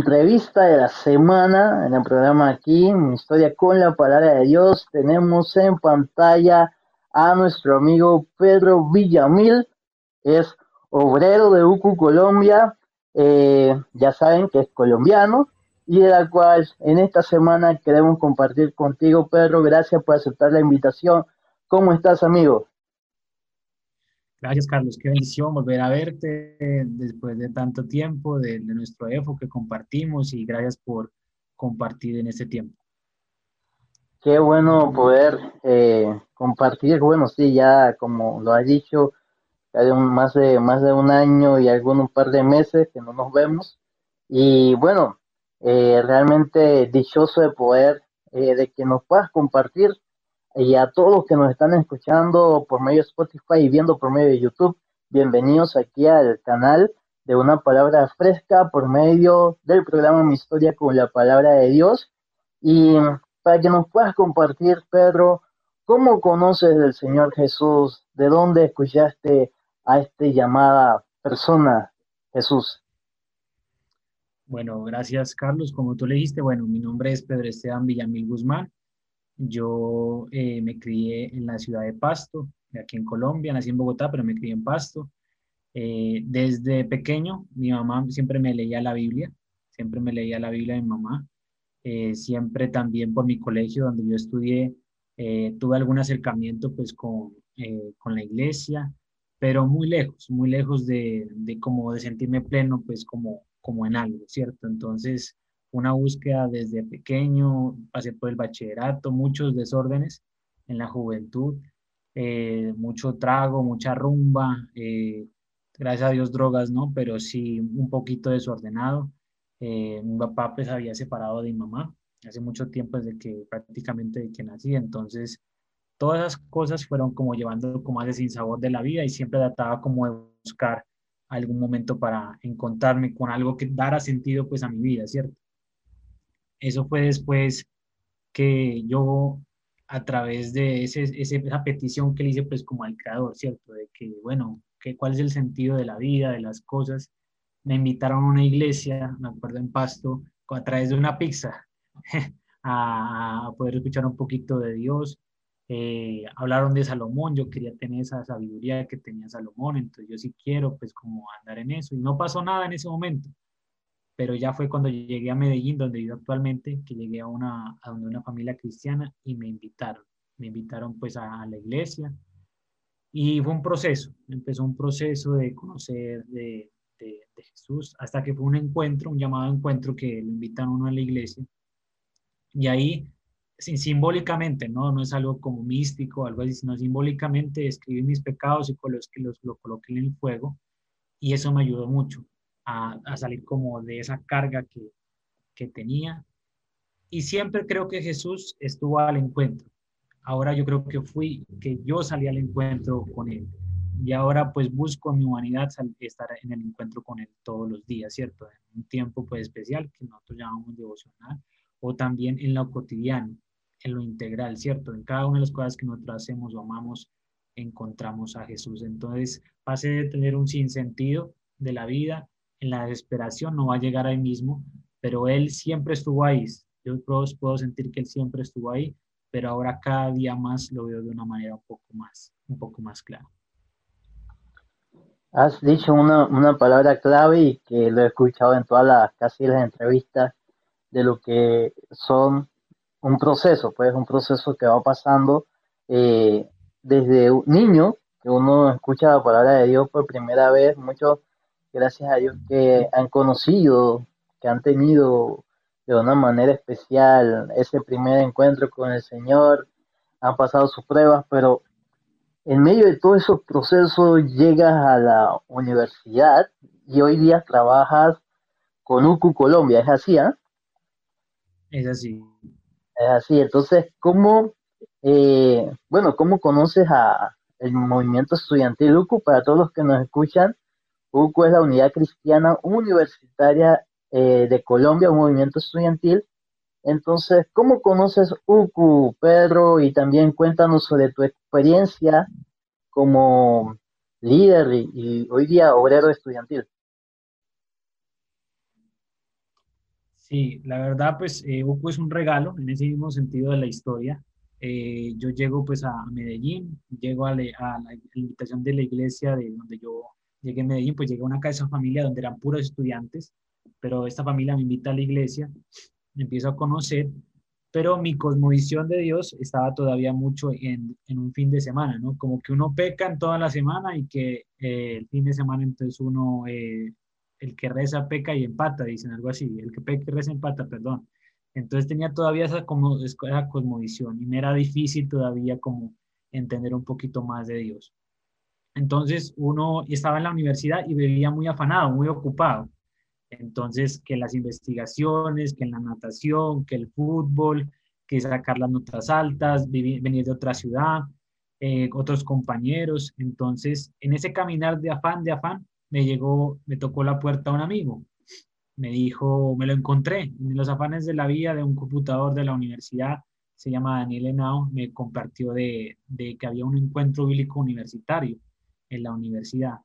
entrevista de la semana, en el programa aquí, historia con la palabra de Dios, tenemos en pantalla a nuestro amigo Pedro Villamil, es obrero de UCU Colombia, eh, ya saben que es colombiano, y de la cual en esta semana queremos compartir contigo, Pedro. Gracias por aceptar la invitación. ¿Cómo estás, amigo? Gracias, Carlos. Qué bendición volver a verte después de tanto tiempo, de, nuestro EFO que compartimos y gracias por compartir en este tiempo. Qué bueno poder eh, compartir. Bueno, sí, ya como lo has dicho, ya más, de, más de un año y algún un par de meses que no nos vemos. Y bueno, eh, realmente dichoso de poder, eh, de que nos puedas compartir y a todos los que nos están escuchando por medio de Spotify y viendo por medio de YouTube, bienvenidos aquí al canal de una palabra fresca por medio del programa Mi Historia con la palabra de Dios. Y para que nos puedas compartir, Pedro, ¿cómo conoces del Señor Jesús? ¿De dónde escuchaste a esta llamada persona, Jesús? Bueno, gracias Carlos. Como tú le dijiste, bueno, mi nombre es Pedro Esteban Villamil Guzmán. Yo eh, me crié en la ciudad de Pasto, aquí en Colombia, nací en Bogotá, pero me crié en Pasto. Eh, desde pequeño, mi mamá siempre me leía la Biblia, siempre me leía la Biblia de mi mamá. Eh, siempre también por mi colegio donde yo estudié, tuve algún acercamiento pues con, con la iglesia, pero muy lejos, muy lejos de, de como de sentirme pleno pues como, como en algo, ¿cierto? Entonces, una búsqueda desde pequeño, pasé por el bachillerato, muchos desórdenes en la juventud, eh, mucho trago, mucha rumba, eh, gracias a Dios drogas, ¿no? Pero sí un poquito desordenado. Eh, mi papá pues había separado de mi mamá hace mucho tiempo desde que prácticamente de que nací, entonces todas esas cosas fueron como llevando como ese sinsabor de la vida y siempre trataba como de buscar algún momento para encontrarme con algo que dara sentido pues a mi vida, ¿cierto? Eso fue después que yo, a través de ese, esa petición que le hice, pues como al creador, ¿cierto? De que, bueno, que, ¿cuál es el sentido de la vida, de las cosas? Me invitaron a una iglesia, me acuerdo en Pasto, a través de una pizza, a, poder escuchar un poquito de Dios. Eh, hablaron de Salomón, yo quería tener esa sabiduría que tenía Salomón, entonces yo sí quiero pues como andar en eso y no pasó nada en ese momento pero ya fue cuando llegué a Medellín, donde vivo actualmente, que llegué a una, a una familia cristiana y me invitaron. Me invitaron pues a, la iglesia y fue un proceso, empezó un proceso de conocer de, de, Jesús hasta que fue un encuentro, un llamado encuentro que lo invitan uno a la iglesia y ahí simbólicamente, ¿no? no es algo como místico, algo así, sino simbólicamente escribí mis pecados y con los que los, lo coloqué en el fuego y eso me ayudó mucho a, salir como de esa carga que, que tenía. Y siempre creo que Jesús estuvo al encuentro. Ahora yo creo que fui, que yo salí al encuentro con Él. Y ahora pues busco en mi humanidad estar en el encuentro con Él todos los días, ¿cierto? En un tiempo pues especial que nosotros llamamos devocional o también en lo cotidiano, en lo integral, ¿cierto? En cada una de las cosas que nosotros hacemos o amamos, encontramos a Jesús. Entonces, pase de tener un sinsentido de la vida en la desesperación no va a llegar ahí mismo, pero Él siempre estuvo ahí. Yo puedo, sentir que Él siempre estuvo ahí, pero ahora cada día más lo veo de una manera un poco más, un poco más clara. Has dicho una, una palabra clave y que lo he escuchado en todas las casi las entrevistas de lo que son un proceso, pues un proceso que va pasando eh, desde un niño, que uno escucha la palabra de Dios por primera vez, muchos gracias a Dios que han conocido, que han tenido de una manera especial ese primer encuentro con el Señor, han pasado sus pruebas, pero en medio de todos esos procesos llegas a la universidad y hoy día trabajas con UCU Colombia, ¿es así? ¿ah? Es así. Es así, entonces, ¿cómo, eh, bueno, cómo conoces a el movimiento estudiantil UCU para todos los que nos escuchan? UCU es la Unidad Cristiana Universitaria eh, de Colombia, un movimiento estudiantil. Entonces, ¿cómo conoces UCU, Pedro? Y también cuéntanos sobre tu experiencia como líder y, hoy día obrero estudiantil. Sí, la verdad, pues eh, es un regalo en ese mismo sentido de la historia. Eh, yo llego pues a Medellín, llego a, a, la invitación de la iglesia de donde yo llegué a Medellín, pues llegué a una casa familia donde eran puros estudiantes, pero esta familia me invita a la iglesia, me empiezo a conocer, pero mi cosmovisión de Dios estaba todavía mucho en, en un fin de semana, ¿no? Como que uno peca en toda la semana y que eh, el fin de semana entonces uno el que reza peca y empata, dicen algo así, el que peca y reza empata, perdón. Entonces tenía todavía esa, como, esa cosmovisión y me era difícil todavía como entender un poquito más de Dios. Entonces uno estaba en la universidad y vivía muy afanado, muy ocupado. Entonces, que las investigaciones, que la natación, que el fútbol, que sacar las notas altas, venir de otra ciudad, eh, otros compañeros. Entonces, en ese caminar de afán, de afán, me llegó, me tocó la puerta un amigo. Me dijo, me lo encontré en los afanes de la vida de un computador de la universidad, se llama Daniel Henao, me compartió de, de que había un encuentro bíblico universitario en la universidad.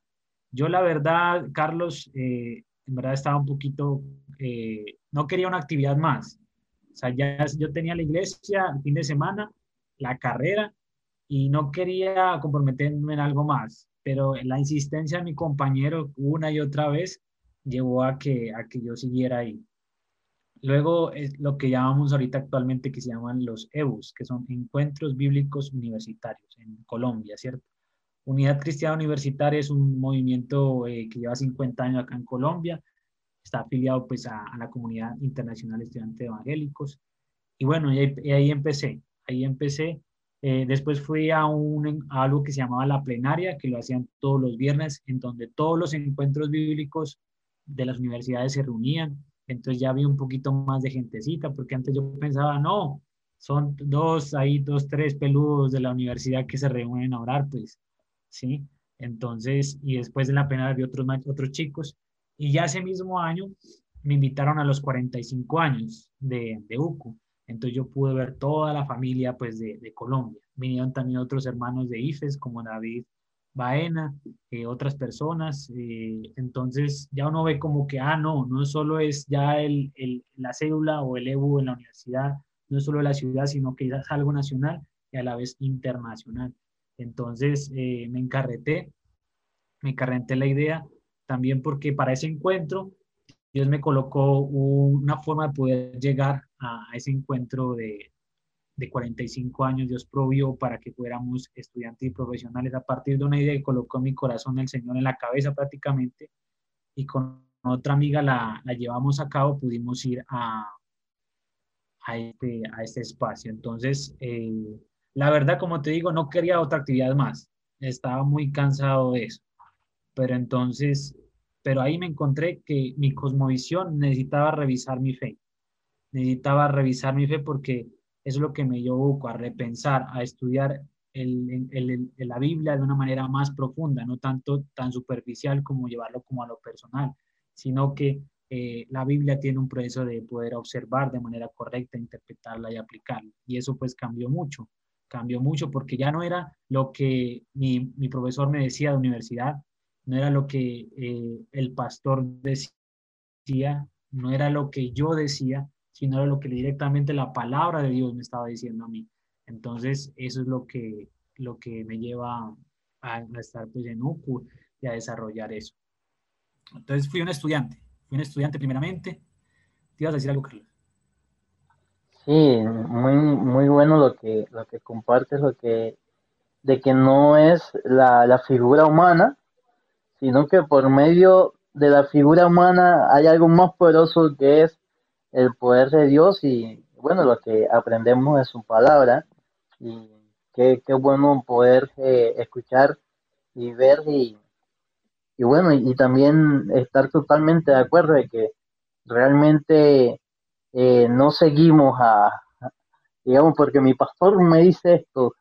Yo la verdad, Carlos, eh, en verdad estaba un poquito, eh, no quería una actividad más. O sea, ya yo tenía la iglesia el fin de semana, la carrera, y no quería comprometerme en algo más pero la insistencia de mi compañero una y otra vez llevó a que, a que yo siguiera ahí. Luego es lo que llamamos ahorita actualmente que se llaman los EBUs, que son Encuentros Bíblicos Universitarios en Colombia, ¿cierto? Unidad Cristiana Universitaria es un movimiento eh, que lleva 50 años acá en Colombia, está afiliado pues a, la comunidad internacional de estudiantes evangélicos. Y bueno, y ahí empecé, ahí empecé eh, después fui a, un, algo que se llamaba la plenaria, que lo hacían todos los viernes, en donde todos los encuentros bíblicos de las universidades se reunían. Entonces ya había un poquito más de gentecita, porque antes yo pensaba, no, son dos, ahí dos, tres peludos de la universidad que se reúnen a orar, pues, ¿sí? Entonces, y después de la plenaria había otros, otros chicos. Y ya ese mismo año me invitaron a los 45 años de, de UCU. Entonces yo pude ver toda la familia pues de, de Colombia. Vinieron también otros hermanos de IFES como David Baena, eh, otras personas. Eh, entonces ya uno ve como que, ah, no, no solo es ya el, el, la cédula o el EBU en la universidad, no solo la ciudad, sino que es algo nacional y a la vez internacional. Entonces eh, me encarreté, me encarreté la idea también porque para ese encuentro Dios me colocó una forma de poder llegar a, ese encuentro de, de 45 años. Dios provió para que fuéramos estudiantes y profesionales a partir de una idea que colocó en mi corazón el Señor en la cabeza prácticamente. Y con otra amiga la, la llevamos a cabo, pudimos ir a, a, este, a este espacio. Entonces, eh, la verdad, como te digo, no quería otra actividad más. Estaba muy cansado de eso. Pero entonces pero ahí me encontré que mi cosmovisión necesitaba revisar mi fe. Necesitaba revisar mi fe porque es lo que me llevó a repensar, a estudiar el, el, la Biblia de una manera más profunda, no tanto tan superficial como llevarlo como a lo personal, sino que eh, la Biblia tiene un proceso de poder observar de manera correcta, interpretarla y aplicarla. Y eso pues cambió mucho, cambió mucho porque ya no era lo que mi, mi profesor me decía de universidad, no era lo que eh, el pastor decía, no era lo que yo decía, sino era lo que directamente la palabra de Dios me estaba diciendo a mí. Entonces, eso es lo que, lo que me lleva a, estar pues, en UCU y a desarrollar eso. Entonces, fui un estudiante, fui un estudiante primeramente. ¿Te ibas a decir algo, Carlos? Sí, muy, muy bueno lo que, lo que compartes, lo que, de que no es la, la figura humana, sino que por medio de la figura humana hay algo más poderoso que es el poder de Dios y bueno, lo que aprendemos de su palabra. Y qué, qué bueno poder eh, escuchar y ver y, y bueno, y, también estar totalmente de acuerdo de que realmente eh, no seguimos a, digamos, porque mi pastor me dice esto,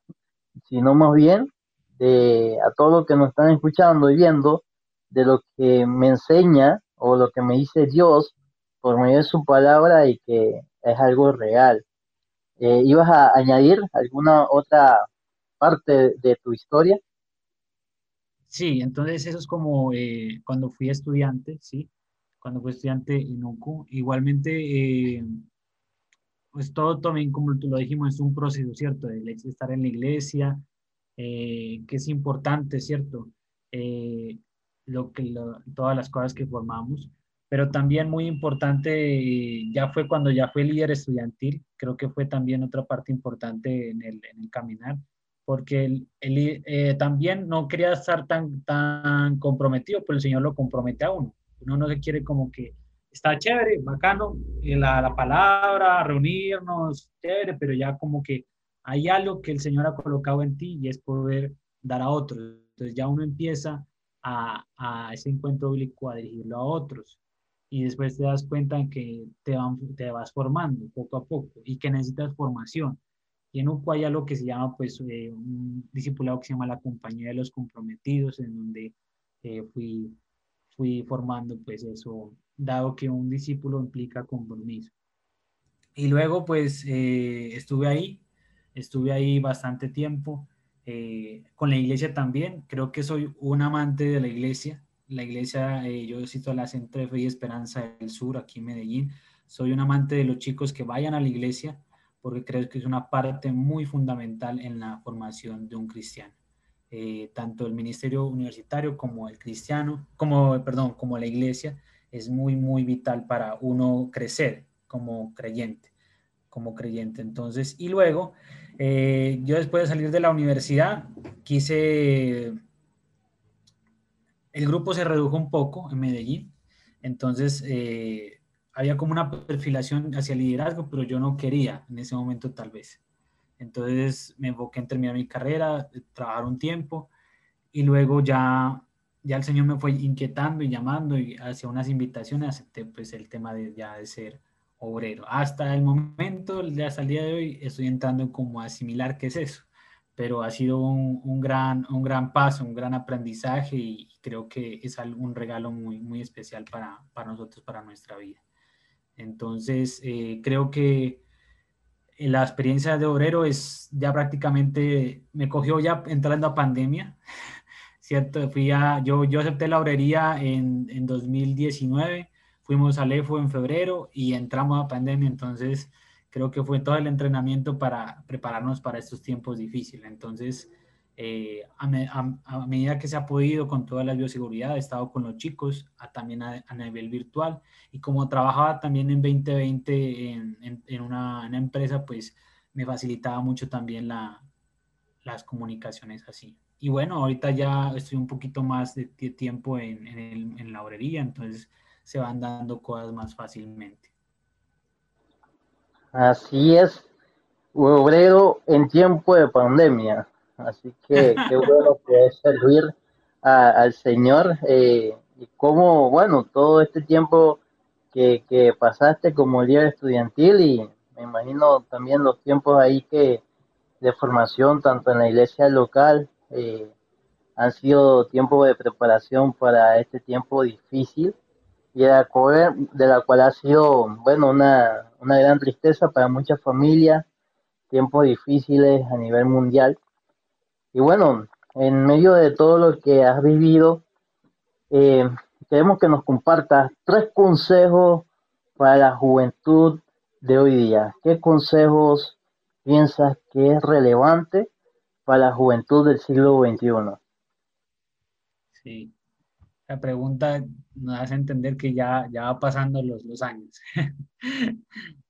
sino más bien de a todos los que nos están escuchando y viendo, de lo que me enseña o lo que me dice Dios por medio de su palabra y que es algo real. Eh, ¿Ibas a añadir alguna otra parte de tu historia? Sí, entonces eso es como eh, cuando fui estudiante, ¿sí? Cuando fue estudiante en UCU. Igualmente, eh, pues todo también, como lo dijimos, es un proceso, ¿cierto? De estar en la iglesia, eh, que es importante, ¿cierto? Eh, lo que, todas las cosas que formamos, pero también muy importante, ya fue cuando ya fue líder estudiantil, creo que fue también otra parte importante en el, el caminar, porque eh, también no quería estar tan, tan comprometido, pero el Señor lo compromete a uno. Uno no se quiere como que está chévere, bacano, la, la palabra, reunirnos, chévere, pero ya como que hay algo que el Señor ha colocado en ti y es poder dar a otros. Entonces ya uno empieza a, a ese encuentro bíblico a dirigirlo a otros y después te das cuenta que te, van, te vas formando poco a poco y que necesitas formación y en UCO hay algo que se llama, pues, eh, un discipulado que se llama la Compañía de los Comprometidos, en donde eh, fui, fui formando, pues, eso, dado que un discípulo implica compromiso. Y luego, pues, eh, estuve ahí, estuve ahí bastante tiempo, con la iglesia también. Creo que soy un amante de la iglesia. La iglesia, yo cito la Centro Fe y Esperanza del Sur, aquí en Medellín. Soy un amante de los chicos que vayan a la iglesia, porque creo que es una parte muy fundamental en la formación de un cristiano. Eh, tanto el ministerio universitario como el cristiano, como, perdón, como la iglesia, es muy, muy vital para uno crecer como creyente, como creyente. Entonces, y luego, eh, yo después de salir de la universidad, quise, el grupo se redujo un poco en Medellín, entonces eh, había como una perfilación hacia el liderazgo, pero yo no quería en ese momento tal vez. Entonces me enfoqué en terminar mi carrera, trabajar un tiempo y luego ya, ya el Señor me fue inquietando y llamando y hacia unas invitaciones acepté pues el tema de ya de ser obrero. Hasta el momento, hasta el día de hoy, estoy entrando como a asimilar qué es eso, pero ha sido un, gran, un gran paso, un gran aprendizaje y creo que es un regalo muy, muy especial para, para nosotros, para nuestra vida. Entonces, eh, creo que la experiencia de obrero es ya prácticamente, me cogió ya entrando a pandemia, ¿cierto? Fui a, yo, yo acepté la obrería en, en 2019, fuimos al EFO en febrero y entramos a pandemia, entonces creo que fue todo el entrenamiento para prepararnos para estos tiempos difíciles. Entonces, eh, a, medida que se ha podido con toda la bioseguridad, he estado con los chicos también a, nivel virtual y como trabajaba también en 2020 en, una, empresa, pues me facilitaba mucho también la, las comunicaciones así. Y bueno, ahorita ya estoy un poquito más de tiempo en, en la obrería, entonces se van dando cosas más fácilmente. Así es, obrero en tiempo de pandemia. Así que qué bueno poder servir al Señor. Eh, y cómo, bueno, todo este tiempo que, que pasaste como líder estudiantil y me imagino también los tiempos ahí que de formación, tanto en la iglesia local, eh, han sido tiempos de preparación para este tiempo difícil y de la cual, de la cual ha sido, bueno, una, una gran tristeza para muchas familias, tiempos difíciles a nivel mundial. Y bueno, en medio de todo lo que has vivido, eh, queremos que nos compartas tres consejos para la juventud de hoy día. ¿Qué consejos piensas que es relevante para la juventud del siglo XXI? Sí, la pregunta nos hace entender que ya, ya va pasando los, los años.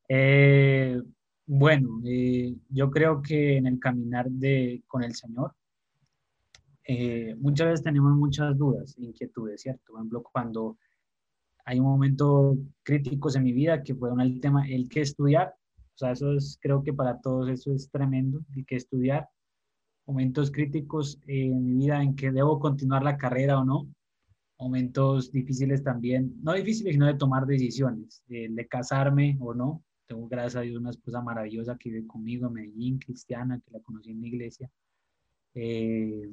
eh, bueno, eh, yo creo que en el caminar de, con el Señor, eh, muchas veces tenemos muchas dudas, inquietudes, ¿cierto? Por ejemplo, cuando hay un momento críticos en mi vida que fue el tema, el que estudiar, o sea, eso es, creo que para todos eso es tremendo, el que estudiar, momentos críticos en mi vida en que debo continuar la carrera o no, momentos difíciles también, no difíciles, sino de tomar decisiones, de casarme o no, tengo, gracias a Dios, una esposa maravillosa que vive conmigo en Medellín, cristiana, que la conocí en mi iglesia. Eh,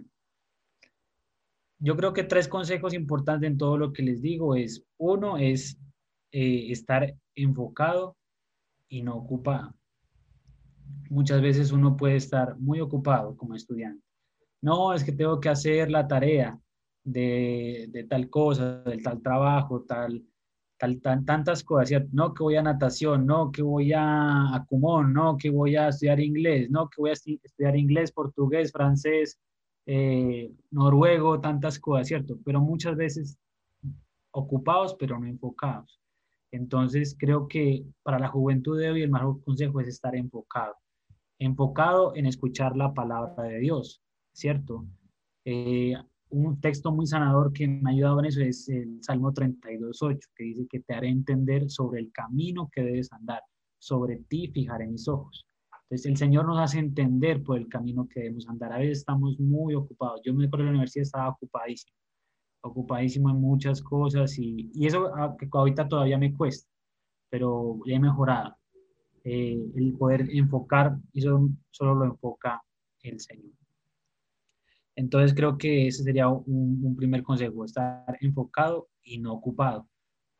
yo creo que tres consejos importantes en todo lo que les digo es, uno es eh, estar enfocado y no ocupado. Muchas veces uno puede estar muy ocupado como estudiante. No, es que tengo que hacer la tarea de, de tal cosa, del tal trabajo, tal, tantas cosas, no que voy a natación, no que voy a, a Cumón, no que voy a estudiar inglés, no que voy a estudiar inglés, portugués, francés, eh, noruego, tantas cosas, ¿cierto? Pero muchas veces ocupados, pero no enfocados. Entonces, creo que para la juventud de hoy el mejor consejo es estar enfocado, enfocado en escuchar la palabra de Dios, ¿cierto? Eh, un texto muy sanador que me ha ayudado en eso es el Salmo 32.8, que dice que te haré entender sobre el camino que debes andar, sobre ti fijaré mis ojos. Entonces el Señor nos hace entender por el camino que debemos andar. A veces estamos muy ocupados. Yo me acuerdo de la universidad estaba ocupadísimo, ocupadísimo en muchas cosas y, y eso ah, que ahorita todavía me cuesta, pero he mejorado. Eh, el poder enfocar, y eso solo lo enfoca el Señor. Entonces creo que ese sería un, primer consejo, estar enfocado y no ocupado.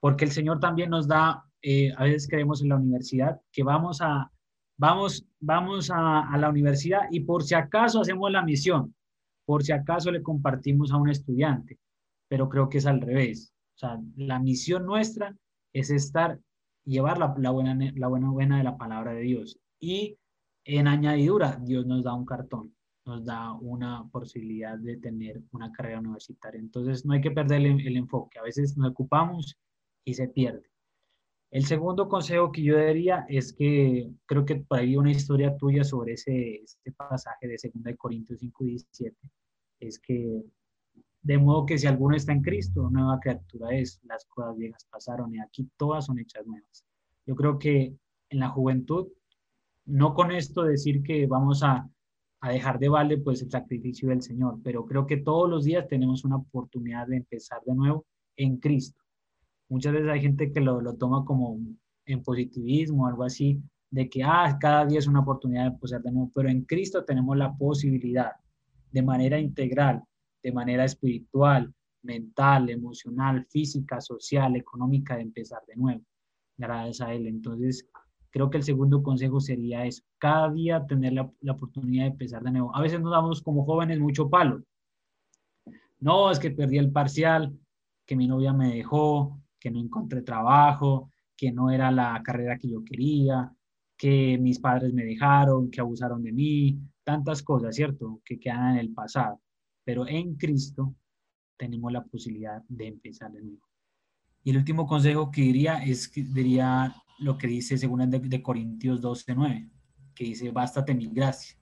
Porque el Señor también nos da, eh, a veces creemos en la universidad, que vamos a, vamos, vamos a, la universidad y por si acaso hacemos la misión, por si acaso le compartimos a un estudiante, pero creo que es al revés. O sea, la misión nuestra es estar, llevar la, la, buena, la buena buena de la palabra de Dios. Y en añadidura, Dios nos da un cartón nos da una posibilidad de tener una carrera universitaria. Entonces no hay que perder el, enfoque. A veces nos ocupamos y se pierde. El segundo consejo que yo daría es que creo que ahí una historia tuya sobre ese, este pasaje de 2 Corintios 5, 17, es que de modo que si alguno está en Cristo, nueva criatura es, las cosas viejas pasaron y aquí todas son hechas nuevas. Yo creo que en la juventud, no con esto decir que vamos a a dejar de vale pues el sacrificio del Señor, pero creo que todos los días tenemos una oportunidad de empezar de nuevo en Cristo. Muchas veces hay gente que lo, lo toma como en positivismo, algo así, de que ah, cada día es una oportunidad de empezar de nuevo, pero en Cristo tenemos la posibilidad de manera integral, de manera espiritual, mental, emocional, física, social, económica, de empezar de nuevo, gracias a Él. Entonces, Creo que el segundo consejo sería eso, cada día tener la, oportunidad de empezar de nuevo. A veces nos damos como jóvenes mucho palo. No, es que perdí el parcial, que mi novia me dejó, que no encontré trabajo, que no era la carrera que yo quería, que mis padres me dejaron, que abusaron de mí, tantas cosas, ¿cierto? Que quedan en el pasado. Pero en Cristo tenemos la posibilidad de empezar de nuevo. Y el último consejo que diría es diría lo que dice según de, de Corintios 12, 9, que dice, bástate mi gracia,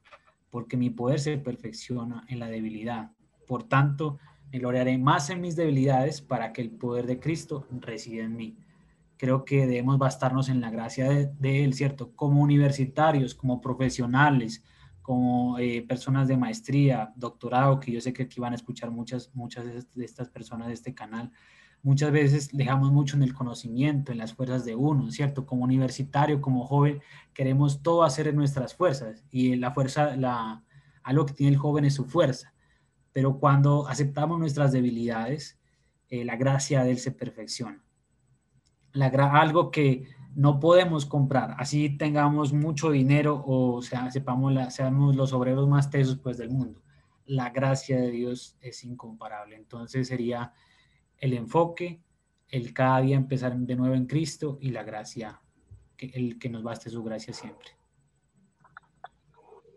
porque mi poder se perfecciona en la debilidad. Por tanto, me gloriaré más en mis debilidades para que el poder de Cristo resida en mí. Creo que debemos bastarnos en la gracia de, Él, ¿cierto? Como universitarios, como profesionales, como eh, personas de maestría, doctorado, que yo sé que aquí van a escuchar muchas, muchas de estas personas de este canal, muchas veces dejamos mucho en el conocimiento, en las fuerzas de uno, ¿cierto? Como universitario, como joven, queremos todo hacer en nuestras fuerzas y la fuerza, la, algo que tiene el joven es su fuerza. Pero cuando aceptamos nuestras debilidades, eh, la gracia de Él se perfecciona. La, algo que no podemos comprar, así tengamos mucho dinero o sea, sepamos la, seamos los obreros más tesos pues, del mundo. La gracia de Dios es incomparable. Entonces sería el enfoque, el cada día empezar de nuevo en Cristo y la gracia, el que nos baste su gracia siempre.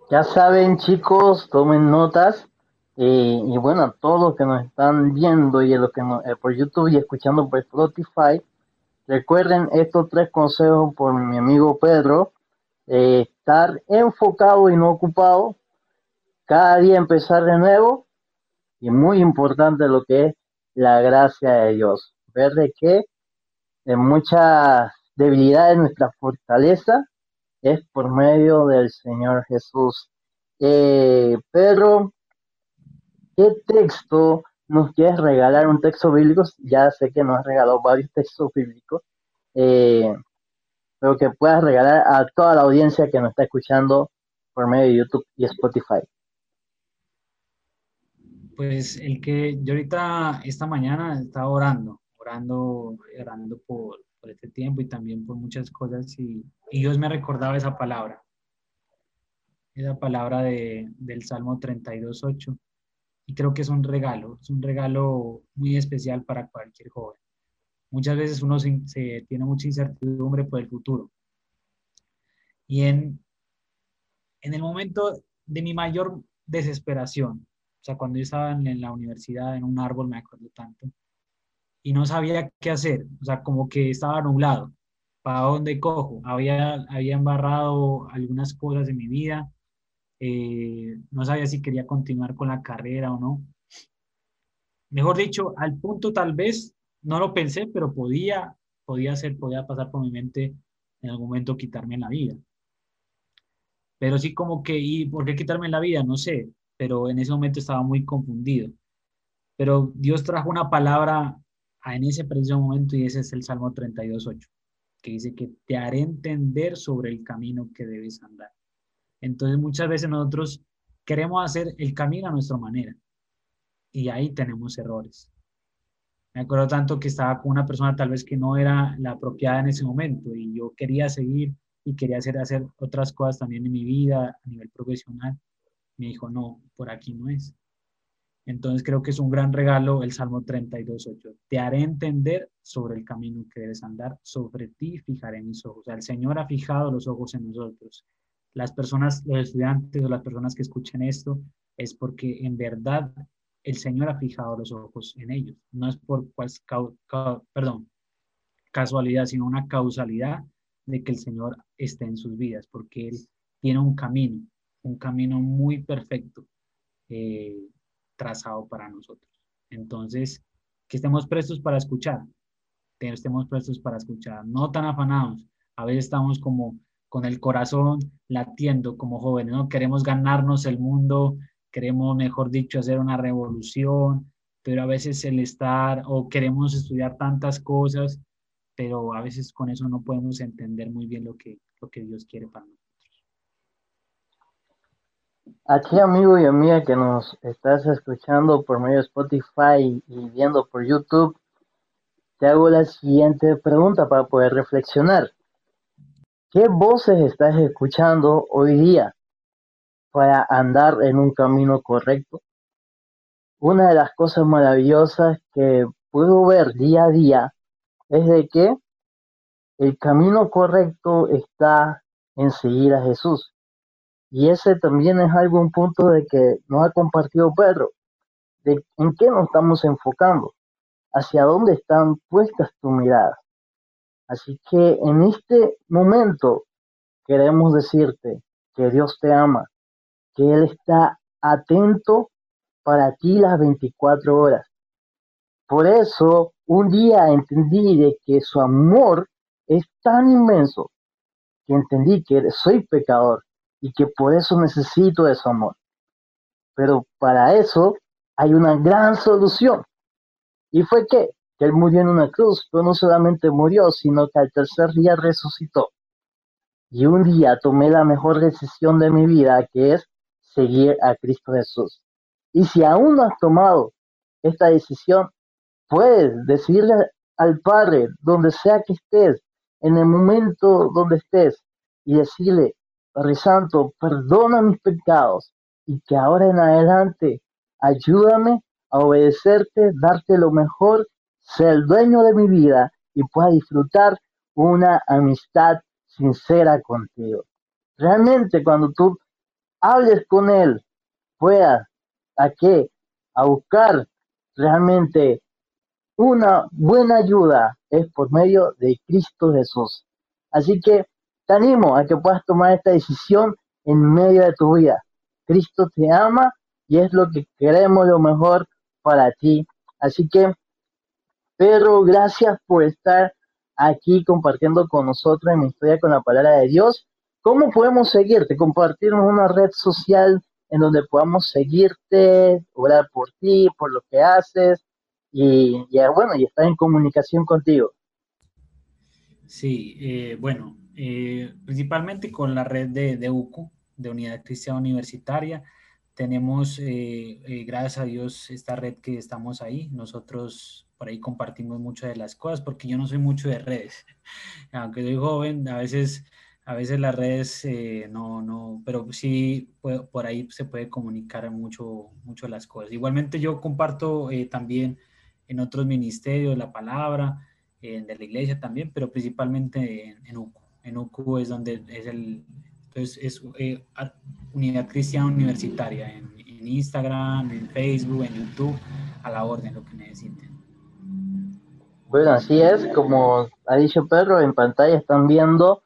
Ya saben chicos, tomen notas eh, y bueno, a todos los que nos están viendo y los que eh, por YouTube y escuchando por Spotify, recuerden estos tres consejos por mi amigo Pedro, eh, estar enfocado y no ocupado, cada día empezar de nuevo y muy importante lo que es la gracia de Dios. Ver de que en muchas debilidades nuestra fortaleza es por medio del Señor Jesús. Eh, Pedro, ¿qué texto nos quieres regalar? Un texto bíblico, ya sé que nos has regalado varios textos bíblicos, eh, pero que puedas regalar a toda la audiencia que nos está escuchando por medio de YouTube y Spotify. Pues el que yo ahorita, esta mañana, estaba orando, orando, orando por, este tiempo y también por muchas cosas y, Dios me recordaba esa palabra, esa palabra de, del Salmo 32.8 y creo que es un regalo, es un regalo muy especial para cualquier joven. Muchas veces uno se, tiene mucha incertidumbre por el futuro. Y en, en el momento de mi mayor desesperación, o sea, cuando yo estaba en, la universidad, en un árbol, me acuerdo tanto, y no sabía qué hacer, o sea, como que estaba nublado, ¿para dónde cojo? Había, había embarrado algunas cosas en mi vida, eh, no sabía si quería continuar con la carrera o no. Mejor dicho, al punto tal vez, no lo pensé, pero podía, podía ser, podía pasar por mi mente en algún momento quitarme la vida. Pero sí como que, ¿y por qué quitarme la vida? No sé, pero en ese momento estaba muy confundido. Pero Dios trajo una palabra en ese preciso momento y ese es el Salmo 32.8, que dice que te haré entender sobre el camino que debes andar. Entonces muchas veces nosotros queremos hacer el camino a nuestra manera y ahí tenemos errores. Me acuerdo tanto que estaba con una persona tal vez que no era la apropiada en ese momento y yo quería seguir y quería hacer, hacer otras cosas también en mi vida a nivel profesional. Me dijo, no, por aquí no es. Entonces creo que es un gran regalo el Salmo 32.8. Te haré entender sobre el camino que debes andar, sobre ti fijaré mis ojos. O sea, el Señor ha fijado los ojos en nosotros las personas, los estudiantes o las personas que escuchen esto, es porque en verdad el Señor ha fijado los ojos en ellos. No es por perdón, casualidad, sino una causalidad de que el Señor esté en sus vidas, porque Él tiene un camino, un camino muy perfecto eh, trazado para nosotros. Entonces, que estemos prestos para escuchar, que estemos prestos para escuchar, no tan afanados. A veces estamos como con el corazón latiendo como jóvenes, ¿no? Queremos ganarnos el mundo, queremos, mejor dicho, hacer una revolución, pero a veces el estar o queremos estudiar tantas cosas, pero a veces con eso no podemos entender muy bien lo que, lo que Dios quiere para nosotros. Aquí, amigo y amiga que nos estás escuchando por medio de Spotify y viendo por YouTube, te hago la siguiente pregunta para poder reflexionar. ¿Qué voces estás escuchando hoy día para andar en un camino correcto? Una de las cosas maravillosas que puedo ver día a día es de que el camino correcto está en seguir a Jesús. Y ese también es algo, un punto de que nos ha compartido Pedro, de en qué nos estamos enfocando, hacia dónde están puestas tu mirada. Así que en este momento queremos decirte que Dios te ama, que Él está atento para ti las 24 horas. Por eso un día entendí de que su amor es tan inmenso que entendí que soy pecador y que por eso necesito de su amor. Pero para eso hay una gran solución. Y fue que que Él murió en una cruz, pero no solamente murió, sino que al tercer día resucitó. Y un día tomé la mejor decisión de mi vida, que es seguir a Cristo Jesús. Y si aún no has tomado esta decisión, puedes decirle al Padre, donde sea que estés, en el momento donde estés, y decirle, Padre Santo, perdona mis pecados y que ahora en adelante ayúdame a obedecerte, darte lo mejor sea el dueño de mi vida y pueda disfrutar una amistad sincera contigo. Realmente cuando tú hables con Él, puedas a qué? A buscar realmente una buena ayuda es por medio de Cristo Jesús. Así que te animo a que puedas tomar esta decisión en medio de tu vida. Cristo te ama y es lo que queremos lo mejor para ti. Así que Pedro, gracias por estar aquí compartiendo con nosotros en mi historia con la palabra de Dios. ¿Cómo podemos seguirte? Compartirnos una red social en donde podamos seguirte, orar por ti, por lo que haces y, bueno, y estar en comunicación contigo. Sí, eh, bueno, eh, principalmente con la red de, de UCU, de Unidad Cristiana Universitaria. Tenemos, eh, gracias a Dios, esta red que estamos ahí. Nosotros por ahí compartimos muchas de las cosas, porque yo no soy mucho de redes. Aunque soy joven, a veces, a veces las redes eh, no, no, pero sí por ahí se puede comunicar mucho, mucho las cosas. Igualmente yo comparto eh, también en otros ministerios la palabra, de la iglesia también, pero principalmente en, UCU. En UCU es donde es el, entonces es eh, Unidad Cristiana Universitaria en, en, Instagram, en Facebook, en YouTube, a la orden, lo que necesiten. Bueno, así es, como ha dicho Pedro, en pantalla están viendo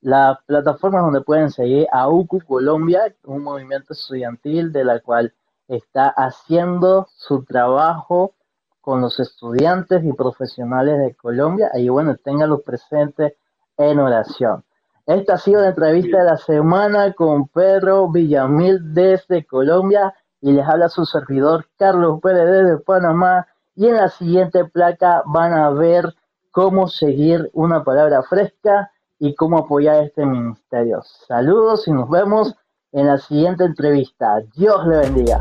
las plataformas donde pueden seguir a UCU Colombia, un movimiento estudiantil de la cual está haciendo su trabajo con los estudiantes y profesionales de Colombia. Y bueno, ténganlos presentes en oración. Esta ha sido la entrevista de la semana con Pedro Villamil desde Colombia y les habla su servidor Carlos Pérez desde Panamá. Y en la siguiente placa van a ver cómo seguir una palabra fresca y cómo apoyar este ministerio. Saludos y nos vemos en la siguiente entrevista. Dios le bendiga.